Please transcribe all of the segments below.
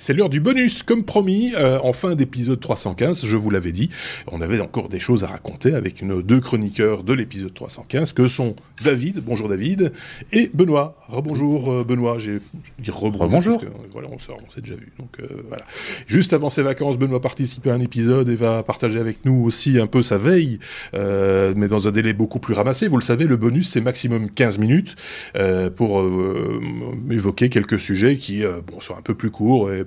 C'est l'heure du bonus, comme promis, euh, en fin d'épisode 315, je vous l'avais dit. On avait encore des choses à raconter avec nos deux chroniqueurs de l'épisode 315, que sont David, bonjour David, et Benoît. Rebonjour euh, Benoît, j'ai dit rebonjour. voilà, on s'est déjà vu. Donc euh, voilà. Juste avant ses vacances, Benoît participe à un épisode et va partager avec nous aussi un peu sa veille, mais dans un délai beaucoup plus ramassé. Vous le savez, le bonus c'est maximum 15 minutes pour évoquer quelques sujets qui bon, sont un peu plus courts et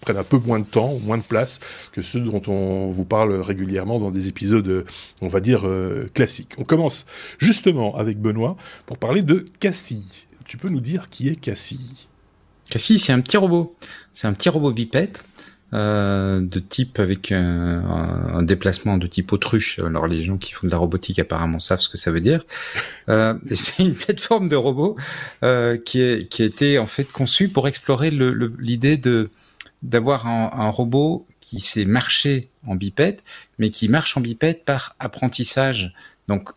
prennent un peu moins de temps, moins de place que ceux dont on vous parle régulièrement dans des épisodes, on va dire, euh, classiques. On commence justement avec Benoît pour parler de Cassie. Tu peux nous dire qui est Cassie? Cassie, c'est un petit robot. C'est un petit robot bipède euh, de type avec un, déplacement de type autruche. Alors les gens qui font de la robotique apparemment savent ce que ça veut dire. Euh, c'est une plateforme de robot euh, qui, est, qui a été en fait conçue pour explorer l'idée de d'avoir un, un, robot qui sait marcher en bipède, mais qui marche en bipède par apprentissage. Donc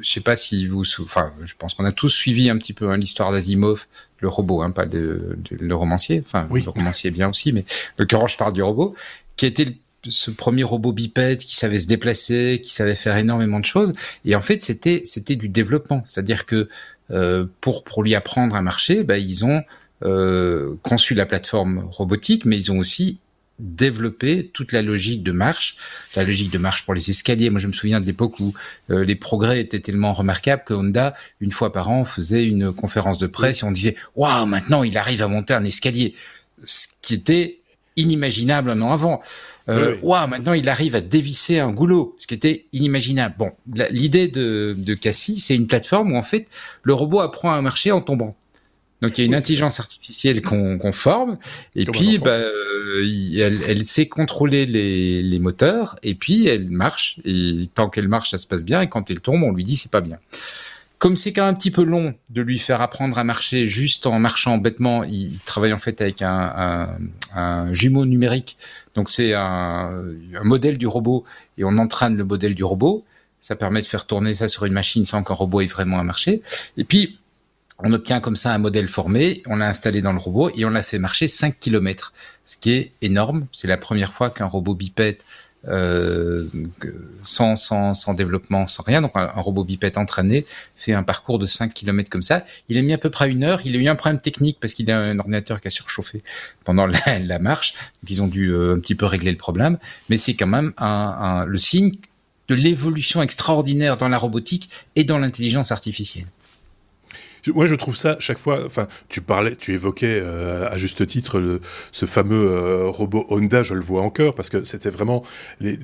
je sais pas si vous, enfin, je pense qu'on a tous suivi un petit peu hein, l'histoire d'Asimov, le robot, hein, pas de, le romancier. Enfin, le romancier bien aussi, mais le cœur, je parle du robot, qui était ce premier robot bipède qui savait se déplacer, qui savait faire énormément de choses. Et en fait, c'était c'était du développement, c'est-à-dire que euh, pour pour lui apprendre à marcher, bah, ils ont euh, conçu la plateforme robotique, mais ils ont aussi développer toute la logique de marche, la logique de marche pour les escaliers. Moi, je me souviens de l'époque où euh, les progrès étaient tellement remarquables que Honda, une fois par an, faisait une conférence de presse et on disait waouh, maintenant il arrive à monter un escalier, ce qui était inimaginable un an avant. Euh, waouh, maintenant il arrive à dévisser un goulot, ce qui était inimaginable. Bon, l'idée de, de Cassie, c'est une plateforme où en fait le robot apprend à marcher en tombant. Donc il y a une intelligence artificielle qu'on forme, et puis bah, elle, sait contrôler les, moteurs, et puis elle marche. Et tant qu'elle marche, ça se passe bien, et quand elle tombe, on lui dit c'est pas bien. Comme c'est quand même un petit peu long de lui faire apprendre à marcher juste en marchant bêtement, il travaille en fait avec un jumeau numérique. Donc c'est un, un modèle du robot, et on entraîne le modèle du robot. Ça permet de faire tourner ça sur une machine sans qu'un robot ait vraiment à marcher. Et puis on obtient comme ça un modèle formé, on l'a installé dans le robot et on l'a fait marcher 5 km, ce qui est énorme. C'est la première fois qu'un robot bipède euh, sans, sans, sans, développement, sans rien, donc un, robot bipède entraîné fait un parcours de 5 km comme ça. Il a mis à peu près une heure, il a eu un problème technique parce qu'il a un ordinateur qui a surchauffé pendant la, marche, donc ils ont dû euh, un petit peu régler le problème, mais c'est quand même le signe de l'évolution extraordinaire dans la robotique et dans l'intelligence artificielle. Moi, je trouve ça chaque fois. Enfin, tu parlais, tu évoquais euh, à juste titre le, ce fameux euh, robot Honda. Je le vois encore parce que c'était vraiment les.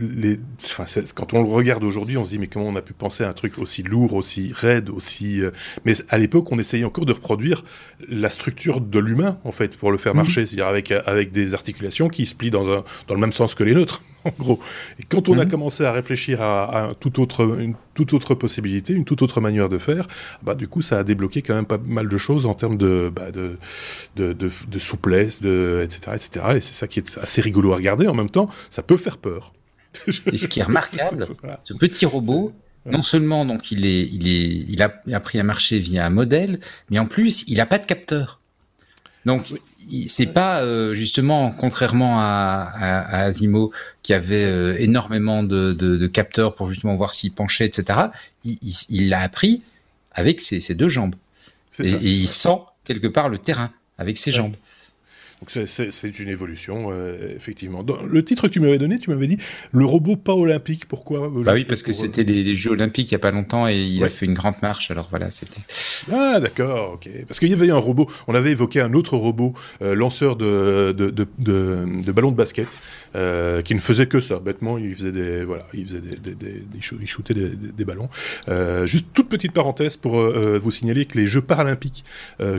les enfin, quand on le regarde aujourd'hui, on se dit mais comment on a pu penser à un truc aussi lourd, aussi raide, aussi. Euh, mais à l'époque, on essayait encore de reproduire la structure de l'humain en fait pour le faire mhm. marcher, c'est-à-dire avec avec des articulations qui se plient dans un dans le même sens que les nôtres. en gros. Et quand on a mhm. commencé à réfléchir à, à toute autre, une toute autre possibilité, une toute autre manière de faire, bah, du coup, ça a débloqué quand même pas mal de choses en termes de, bah, de, de, de, souplesse, de, etc., etc. Et c'est ça qui est assez rigolo à regarder. En même temps, ça peut faire peur. Et ce qui est remarquable, ce petit robot, non seulement donc il est, il est, il a appris à marcher via un modèle, mais en plus il n'a pas de capteur. Donc c'est pas euh, justement contrairement à, à, Asimo qui avait euh, énormément de, de, de, capteurs pour justement voir s'il penchait, etc. Il l'a appris avec ses, ses, deux jambes et, et, il sent quelque part le terrain avec ses jambes. Donc c'est une évolution, euh, effectivement. Dans le titre que tu m'avais donné, tu m'avais dit le robot pas olympique. Pourquoi Bah oui, parce que c'était les, Jeux olympiques il y a pas longtemps et il a fait une grande marche. Alors voilà, c'était. Ah d'accord, ok. Parce qu'il y avait un robot. On avait évoqué un autre robot euh, lanceur de de, de, ballons de basket euh, qui ne faisait que ça. Bêtement, il faisait des, voilà, il faisait des, des, il shootait des, ballons. Euh, juste toute petite parenthèse pour vous signaler que les Jeux paralympiques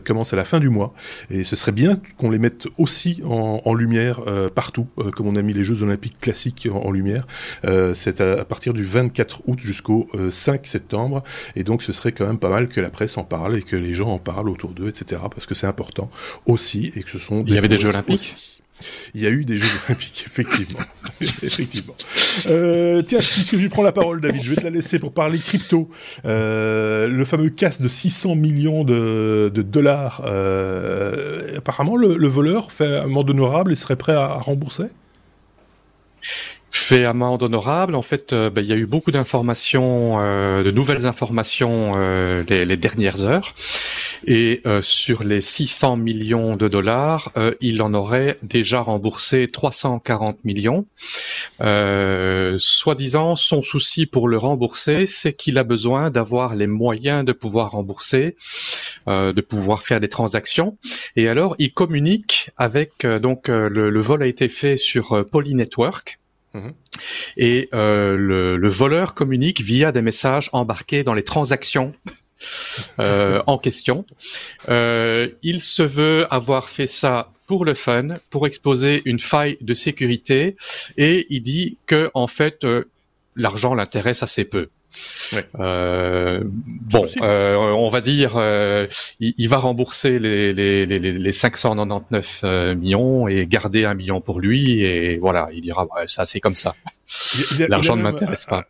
commencent à la fin du mois et ce serait bien qu'on les mette aussi en, en lumière partout, comme on a mis les Jeux olympiques classiques en, en lumière. C'est à, à, partir du 24 août jusqu'au 5 septembre et donc ce serait quand même pas mal que la presse en parle et que les gens en parlent autour d'eux, etc. Parce que c'est important aussi et que ce sont. Il y avait des Jeux olympiques. Il y a eu des Jeux olympiques, effectivement. effectivement. Euh, tiens, puisque je prends la parole, David, je vais te la laisser pour parler crypto. Euh, le fameux casse de 600 millions de, dollars. Euh, apparemment, le, voleur fait amende honorable et serait prêt à rembourser? Fait amende honorable. En fait, euh, ben, il y a eu beaucoup d'informations, euh, de nouvelles informations euh, les, les, dernières heures. Et sur les 600 millions de dollars, il en aurait déjà remboursé 340 millions. Soi-disant, son souci pour le rembourser, c'est qu'il a besoin d'avoir les moyens de pouvoir rembourser, de pouvoir faire des transactions. Et alors, il communique avec donc le, le vol a été fait sur Poly Network. Et euh, le, voleur communique via des messages embarqués dans les transactions euh, en question. Euh, il se veut avoir fait ça pour le fun, pour exposer une faille de sécurité, et il dit que en fait l'argent l'intéresse assez peu. Euh, bon, euh, on va dire, euh, il, va rembourser les, les, les, les 599 euh, millions et garder un million pour lui et voilà, il dira ça c'est comme ça. L'argent ne m'intéresse pas.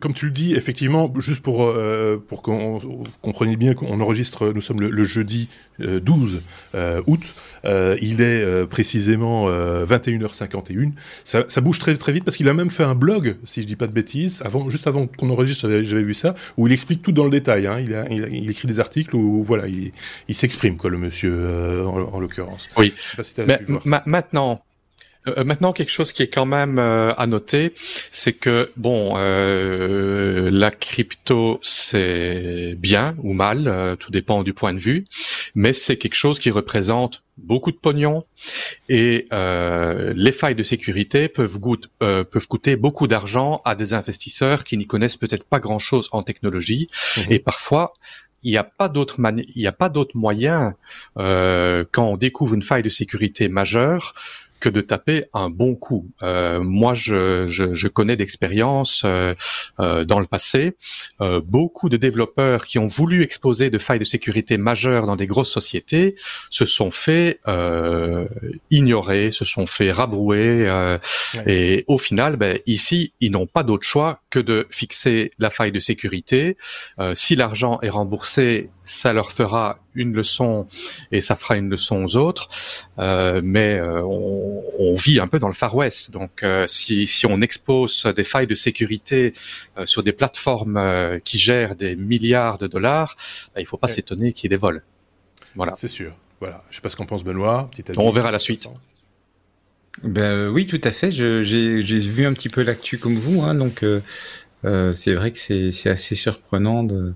comme tu le dis, effectivement, juste pour euh, pour qu'on comprenne bien qu'on enregistre, nous sommes le, jeudi 12 août. Euh, il est euh, précisément 21h51. Ça, ça, bouge très très vite parce qu'il a même fait un blog, si je dis pas de bêtises, avant, juste avant qu'on enregistre, j'avais vu ça, où il explique tout dans le détail. Hein. Il, a, il, écrit des articles où voilà, il, il s'exprime quoi, le monsieur en, l'occurrence. Oui. Mais maintenant, euh, maintenant, quelque chose qui est quand même euh, à noter, c'est que bon, euh, la crypto c'est bien ou mal, tout dépend du point de vue, mais c'est quelque chose qui représente beaucoup de pognon et les failles de sécurité peuvent, peuvent coûter beaucoup d'argent à des investisseurs qui n'y connaissent peut-être pas grand-chose en technologie. Mmh. Et parfois il n'y a pas d'autre il n'y a pas d'autre moyen quand on découvre une faille de sécurité majeure que de taper un bon coup. Euh, moi, je, je, je connais d'expérience euh, euh, dans le passé euh, beaucoup de développeurs qui ont voulu exposer de failles de sécurité majeures dans des grosses sociétés se sont fait euh, ignorer, se sont fait rabrouer, euh, et au final, ben, ici, ils n'ont pas d'autre choix que de fixer la faille de sécurité. si l'argent est remboursé, ça leur fera une leçon et ça fera une leçon aux autres. Euh, mais euh, on, on, vit un peu dans le Far West, donc euh, si, si on expose des failles de sécurité euh, sur des plateformes euh, qui gèrent des milliards de dollars, bah, il faut pas s'étonner qu'il y ait des vols. Voilà. C'est sûr. Voilà. Je sais pas ce qu'en pense Benoît. on verra la suite. Ben oui, tout à fait. J'ai vu un petit peu l'actu comme vous, hein, donc c'est vrai que c'est assez surprenant de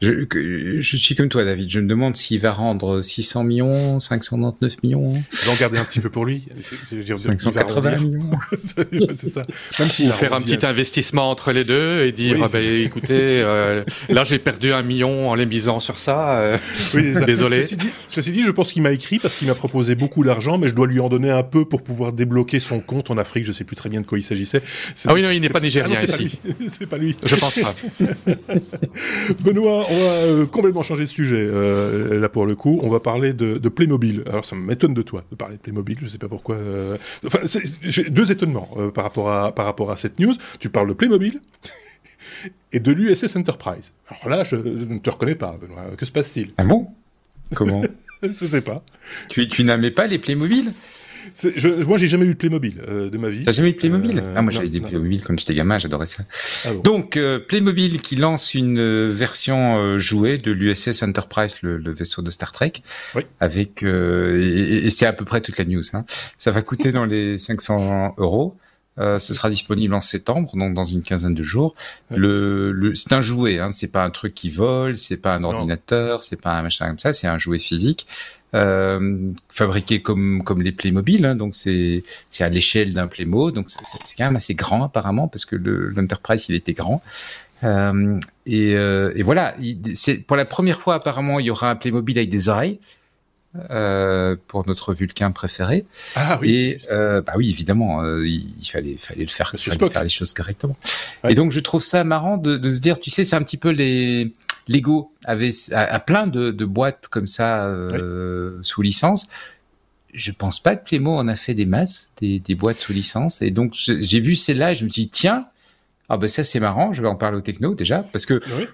je, je, suis comme toi, David. Je me demande s'il va rendre 600 millions, 599 millions. Je vais en garder un petit peu pour lui. 580 millions. c'est ça. Même faire un petit investissement entre les deux et dire, ah ben, écoutez, euh, là j'ai perdu un million en les misant sur ça. Euh, oui, Désolé. Ceci dit, ceci dit, je pense qu'il m'a écrit parce qu'il m'a proposé beaucoup d'argent, mais je dois lui en donner un peu pour pouvoir débloquer son compte en Afrique. Je sais plus très bien de quoi il s'agissait. Ah oui, non, il n'est pas nigérien ah ici. C'est pas lui. Je pense pas. Benoît, on va euh, complètement changer de sujet. Euh, là, pour le coup, on va parler de, Playmobil. Alors, ça m'étonne de toi de parler de Playmobil. Je sais pas pourquoi. Euh, enfin, j'ai deux étonnements par rapport à par rapport à cette news. Tu parles de Playmobil. et de l'USS Enterprise. Alors là, je ne te reconnais pas, Benoît. Que se passe-t-il? Ah bon? Comment? Je sais pas. Tu, tu n'aimais pas les Playmobil? Je, moi, j'ai jamais eu de Playmobil euh, de ma vie. T'as jamais eu de Playmobil euh, Ah, moi, j'avais des Playmobil quand j'étais gamin, j'adorais ça. Ah Donc, euh, Playmobil qui lance une version jouée de l'USS Enterprise, le, vaisseau de Star Trek, oui. avec et, et c'est à peu près toute la news. Hein. Ça va coûter dans les 500 euros. Euh, ce sera disponible en septembre, donc dans une quinzaine de jours. Le, le c'est un jouet, hein, c'est pas un truc qui vole, c'est pas un ordinateur, c'est pas un machin comme ça, c'est un jouet physique. Euh, fabriqué comme comme les Playmobil, hein, donc c'est c'est à l'échelle d'un Playmo, donc c'est quand même assez grand apparemment parce que l'Enterprise il était grand. Euh, et, euh, et, voilà, c'est pour la première fois apparemment il y aura un Playmobil avec des oreilles. Euh, pour notre Vulcain préféré. Ah oui. Et euh, bah oui, évidemment, euh, il fallait, fallait le faire, fallait faire les choses correctement. Et donc je trouve ça marrant de, de se dire, tu sais, c'est un petit peu les Lego avait à, plein de, de, boîtes comme ça euh, sous licence. je pense pas que Playmo en a fait des masses, des, des boîtes sous licence. Et donc, j'ai vu celle-là et je me suis dit, tiens, ah ben ça c'est marrant, je vais en parler au techno déjà, parce que oui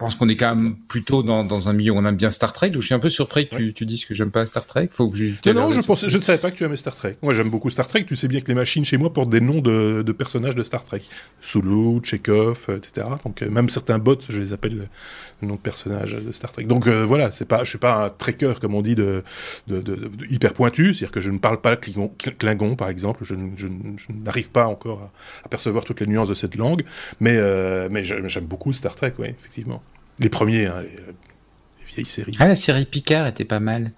pense qu'on est quand même plutôt dans, dans, un milieu où on aime bien Star Trek. Donc je suis un peu surpris que tu, tu dises que j'aime pas Star Trek. Faut que je. Non, non, je pensais, je ne savais pas que tu aimais Star Trek. Moi, j'aime beaucoup Star Trek. Tu sais bien que les machines chez moi portent des noms de, de personnages de Star Trek. Sulu, Chekhov, euh, etc. Donc euh, même certains bots, je les appelle le nom de personnages de Star Trek. Donc euh, voilà, c'est pas, je suis pas un trekker comme on dit de, de, de, hyper pointu. C'est-à-dire que je ne parle pas Klingon, Klingon par exemple. Je, je, je n'arrive pas encore à, percevoir toutes les nuances de cette langue. Mais, mais j'aime beaucoup Star Trek, oui, effectivement. Les premiers, hein, les, vieilles séries. Ah, la série Picard était pas mal.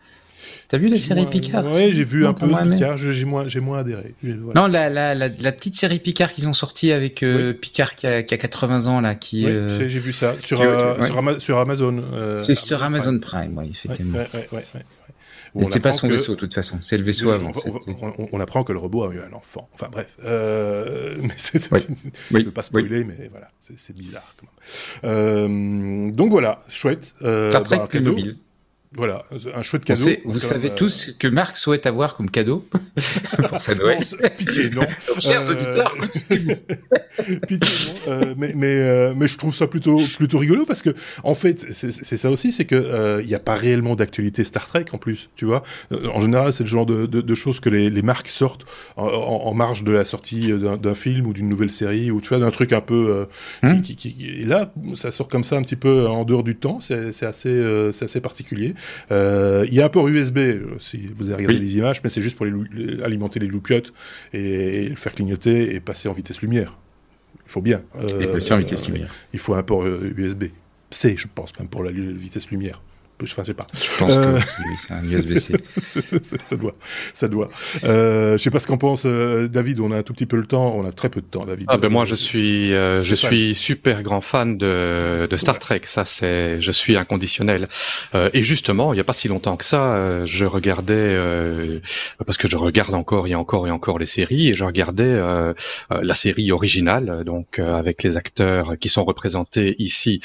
T'as vu la série Picard Oui, j'ai vu un peu Picard, j'ai moins, moins adhéré. Non, la, la, la, la, petite série Picard qu'ils ont sortie avec euh, Picard qui a, qui a, 80 ans, là, qui... Oui, euh, j'ai vu ça, sur, euh, sur, Amazon. c'est sur Amazon Prime, oui, effectivement. Ouais, ouais, c'est pas son vaisseau, de toute façon. C'est le vaisseau avant. On, apprend que le robot a eu un enfant. Enfin, bref. Euh, mais Je ne veux pas spoiler, mais voilà. C'est bizarre, quand même. Euh, donc voilà, chouette. Euh, bah, mobile. Voilà, un chouette cadeau. Vous savez euh, tous que Marc souhaite avoir comme cadeau pour sa Noël. pitié, non. Chers euh, auditeurs, pitié, non. Euh, mais, mais, mais je trouve ça plutôt, plutôt rigolo parce que, en fait, c'est ça aussi, c'est que il n'y a pas réellement d'actualité Star Trek en plus, tu vois. En général, c'est le genre de, de, choses que les, les marques sortent en, marge de la sortie d'un film ou d'une nouvelle série ou tu vois, d'un truc un peu. Hmm. qui, qui, et là, ça sort comme ça un petit peu en dehors du temps, c'est assez, c'est assez particulier. Euh, il y a un port USB, euh, si vous avez regardé les images, mais c'est juste pour les, alimenter les loupiottes et, le faire clignoter et passer en vitesse lumière. Il faut bien. et passer en vitesse lumière. Il faut un port USB. C, je pense, même pour la vitesse lumière. Enfin, je sais pas. Je pense que euh, c'est un USB-C. ça doit, ça doit. Euh, je sais pas ce qu'en pense euh, David. On a un tout petit peu le temps. On a très peu de temps, David. Ah ben moi, je suis, euh, je suis super grand fan de, de Star Trek. Ça, c'est, je suis inconditionnel. et justement, il y a pas si longtemps que ça, je regardais parce que je regarde encore et encore et encore les séries et je regardais la série originale, donc avec les acteurs qui sont représentés ici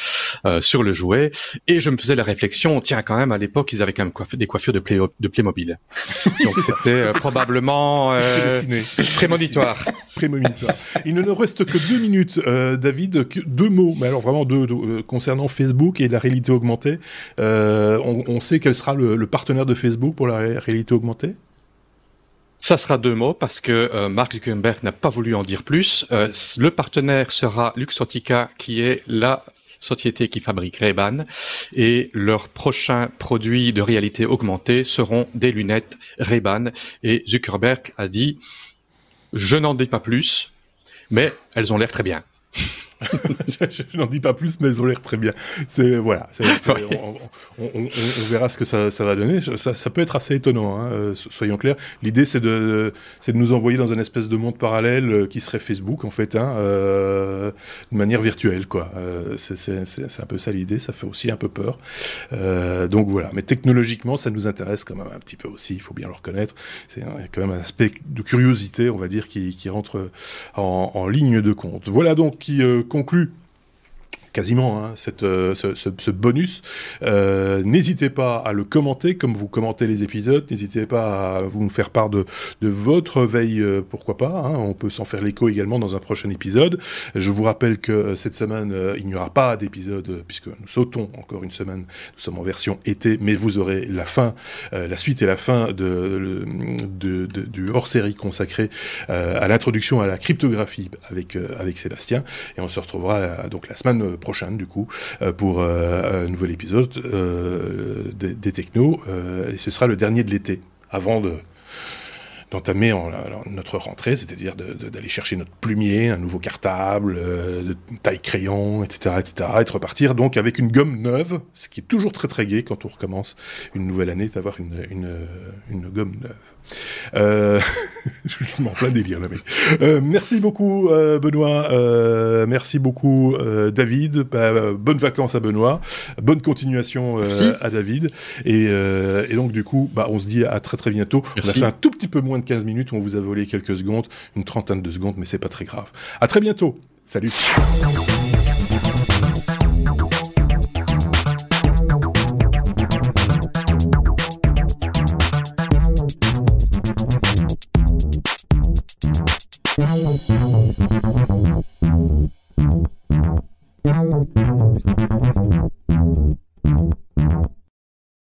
sur le jouet, et je me faisais la réflexion tiens, quand même, à l'époque, ils avaient quand même des coiffures de, play, de Playmobil. Donc c'était euh, probablement euh, prémonitoire. prémonitoire. Il ne nous reste que deux minutes, euh, David. deux mots, mais alors vraiment deux, concernant Facebook et la réalité augmentée. On, sait quel sera le, partenaire de Facebook pour la réalité augmentée? Ça sera deux mots parce que Mark Zuckerberg n'a pas voulu en dire plus. le partenaire sera Luxottica, qui est la société qui fabrique Ray-Ban, et leurs prochains produits de réalité augmentée seront des lunettes Ray-Ban. Et Zuckerberg a dit, je n'en dis pas plus, mais elles ont l'air très bien. je n'en dis pas plus, mais elles ont l'air très bien. C'est voilà, on, verra ce que ça, va donner. Ça, peut être assez étonnant, hein, euh, soyons clairs. L'idée, c'est de, de nous envoyer dans un espèce de monde parallèle euh, qui serait Facebook, en fait, hein, euh, de manière virtuelle, quoi. c'est un peu ça l'idée. Ça fait aussi un peu peur. donc voilà. Mais technologiquement, ça nous intéresse quand même un petit peu aussi. Il faut bien le reconnaître. C'est quand même un aspect de curiosité, on va dire, qui, rentre en, en ligne de compte. Voilà donc qui conclut quasiment hein, euh, ce, bonus. Euh, n'hésitez pas à le commenter comme vous commentez les épisodes. N'hésitez pas à vous faire part de, votre veille, euh, pourquoi pas. Hein. on peut s'en faire l'écho également dans un prochain épisode. Je vous rappelle que cette semaine, il n'y aura pas d'épisode puisque nous sautons encore une semaine. Nous sommes en version été, mais vous aurez la fin, la suite et la fin de, du hors-série consacré à l'introduction à la cryptographie avec, avec Sébastien. Et on se retrouvera donc la semaine prochaine prochaine, du coup, euh, pour euh, un nouvel épisode euh, des, des technos. et ce sera le dernier de l'été, avant de d'entamer notre rentrée, c'est-à-dire d'aller chercher notre plumier, un nouveau cartable, de taille crayon, etc., etc., et de repartir donc avec une gomme neuve, ce qui est toujours très très gai quand on recommence une nouvelle année, d'avoir une, une, une gomme neuve. Euh, je m'en plein délire là, mais euh, merci beaucoup euh, Benoît, euh, merci beaucoup euh, David, bah, bonnes vacances à Benoît, bonne continuation à David, et, et, donc du coup, bah, on se dit à très très bientôt. On a fait un tout petit peu moins de 15 minutes, on vous a volé quelques secondes, une trentaine de secondes, mais c'est pas très grave. À très bientôt. Salut.